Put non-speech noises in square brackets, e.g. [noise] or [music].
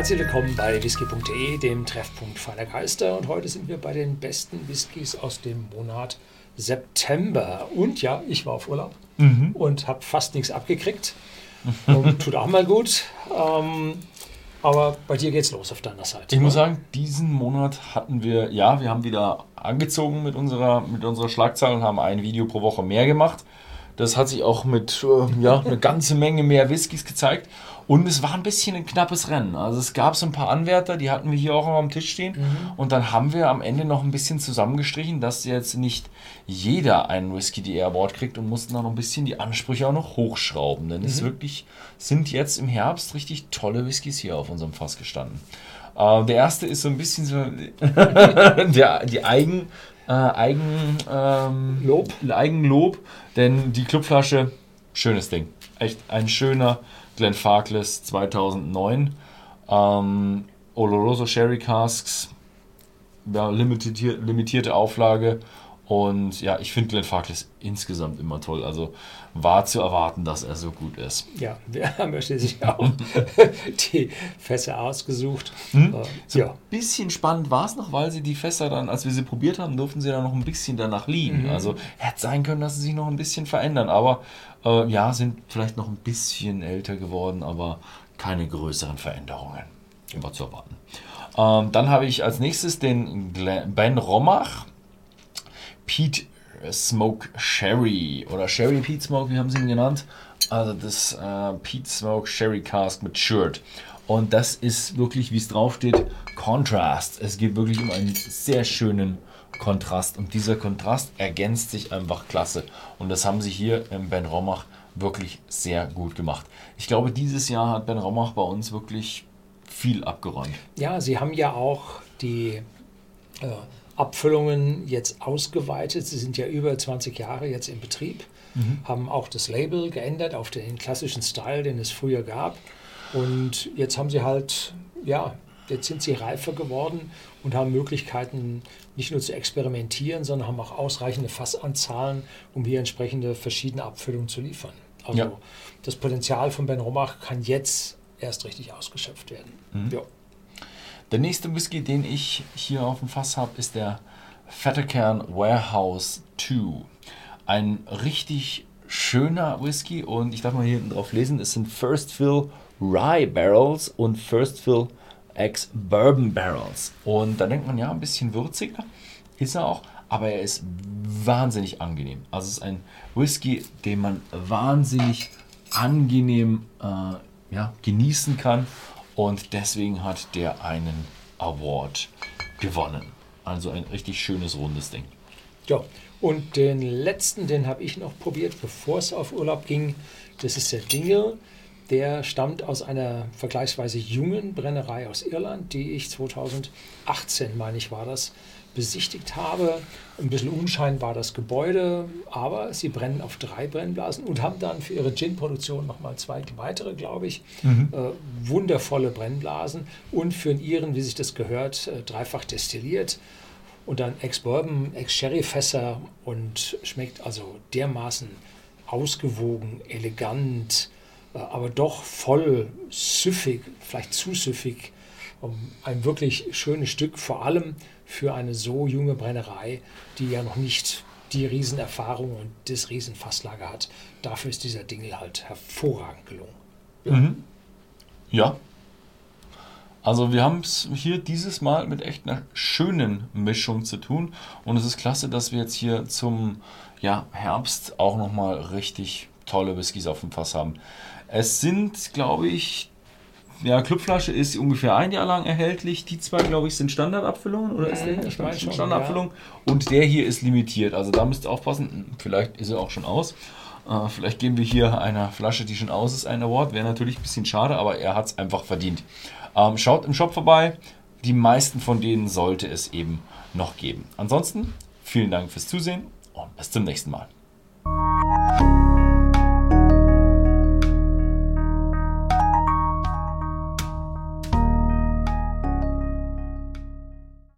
Herzlich willkommen bei whisky.de, dem Treffpunkt feiner Geister. Und heute sind wir bei den besten Whiskys aus dem Monat September. Und ja, ich war auf Urlaub mhm. und habe fast nichts abgekriegt. Und [laughs] tut auch mal gut. Ähm, aber bei dir geht's los auf deiner Seite. Ich oder? muss sagen, diesen Monat hatten wir, ja, wir haben wieder angezogen mit unserer, mit unserer Schlagzahl und haben ein Video pro Woche mehr gemacht. Das hat sich auch mit äh, ja, eine ganze Menge mehr Whiskys gezeigt. Und es war ein bisschen ein knappes Rennen. Also es gab so ein paar Anwärter, die hatten wir hier auch am Tisch stehen. Mhm. Und dann haben wir am Ende noch ein bisschen zusammengestrichen, dass jetzt nicht jeder einen Whisky die Award kriegt und mussten dann noch ein bisschen die Ansprüche auch noch hochschrauben. Denn mhm. es wirklich sind jetzt im Herbst richtig tolle Whiskys hier auf unserem Fass gestanden. Äh, der erste ist so ein bisschen so [laughs] der, die Eigen, äh, Eigen, ähm, Lob. Eigenlob, denn die Clubflasche, schönes Ding. Echt ein schöner Glenn Farkless 2009. Ähm, Oloroso Sherry Casks, ja, limitierte Auflage. Und ja, ich finde Glenn Farkless insgesamt immer toll. Also war zu erwarten, dass er so gut ist. Ja, [laughs] wir haben ja schließlich auch [laughs] die Fässer ausgesucht. Hm? Äh, so ja. Ein bisschen spannend war es noch, weil sie die Fässer dann, als wir sie probiert haben, durften sie dann noch ein bisschen danach liegen. Mhm. Also hätte sein können, dass sie sich noch ein bisschen verändern. Aber äh, ja, sind vielleicht noch ein bisschen älter geworden, aber keine größeren Veränderungen. Immer zu erwarten. Ähm, dann habe ich als nächstes den Ben Romach Pete Smoke Sherry oder Sherry Pete Smoke, wie haben sie ihn genannt? Also das äh, Pete Smoke Sherry Cask mit Shirt. Und das ist wirklich, wie es draufsteht, Contrast. Es geht wirklich um einen sehr schönen Kontrast. Und dieser Kontrast ergänzt sich einfach klasse. Und das haben sie hier im Ben Romach wirklich sehr gut gemacht. Ich glaube, dieses Jahr hat Ben Romach bei uns wirklich viel abgeräumt. Ja, sie haben ja auch die äh, Abfüllungen jetzt ausgeweitet. Sie sind ja über 20 Jahre jetzt im Betrieb, mhm. haben auch das Label geändert auf den klassischen Style, den es früher gab. Und jetzt haben sie halt, ja, jetzt sind sie reifer geworden und haben Möglichkeiten, nicht nur zu experimentieren, sondern haben auch ausreichende Fassanzahlen, um hier entsprechende verschiedene Abfüllungen zu liefern. Also ja. das Potenzial von Ben Romach kann jetzt erst richtig ausgeschöpft werden. Mhm. Ja. Der nächste Whisky, den ich hier auf dem Fass habe, ist der Vetterkern Warehouse 2. Ein richtig schöner Whisky und ich darf mal hier hinten drauf lesen, es sind First Fill Rye Barrels und First Fill Ex-Bourbon Barrels. Und da denkt man, ja, ein bisschen würziger ist er auch, aber er ist wahnsinnig angenehm. Also es ist ein Whisky, den man wahnsinnig angenehm äh, ja, genießen kann und deswegen hat der einen Award gewonnen. Also ein richtig schönes rundes Ding. Ja, und den letzten, den habe ich noch probiert, bevor es auf Urlaub ging. Das ist der Dingle. Der stammt aus einer vergleichsweise jungen Brennerei aus Irland, die ich 2018, meine ich, war das, besichtigt habe. Ein bisschen unscheinbar das Gebäude, aber sie brennen auf drei Brennblasen und haben dann für ihre Gin-Produktion nochmal zwei weitere, glaube ich, mhm. äh, wundervolle Brennblasen und für ihren, wie sich das gehört, äh, dreifach destilliert und dann Ex-Bourbon, Ex-Sherry-Fässer und schmeckt also dermaßen ausgewogen, elegant, aber doch voll süffig, vielleicht zu süffig. Ein wirklich schönes Stück, vor allem für eine so junge Brennerei, die ja noch nicht die Riesenerfahrung und das Riesenfasslager hat. Dafür ist dieser Dingel halt hervorragend gelungen. Ja. Mhm. ja. Also wir haben es hier dieses Mal mit echt einer schönen Mischung zu tun und es ist klasse, dass wir jetzt hier zum ja, Herbst auch nochmal richtig tolle Whiskys auf dem Fass haben. Es sind, glaube ich, ja, Clubflasche ist ungefähr ein Jahr lang erhältlich. Die zwei, glaube ich, sind Standardabfüllungen oder ist der hier Stand schon, Standardabfüllung? Ja. Und der hier ist limitiert. Also da müsst ihr aufpassen. Vielleicht ist er auch schon aus. Äh, vielleicht geben wir hier einer Flasche, die schon aus ist, einen Award. Wäre natürlich ein bisschen schade, aber er hat es einfach verdient. Ähm, schaut im Shop vorbei. Die meisten von denen sollte es eben noch geben. Ansonsten vielen Dank fürs Zusehen und bis zum nächsten Mal.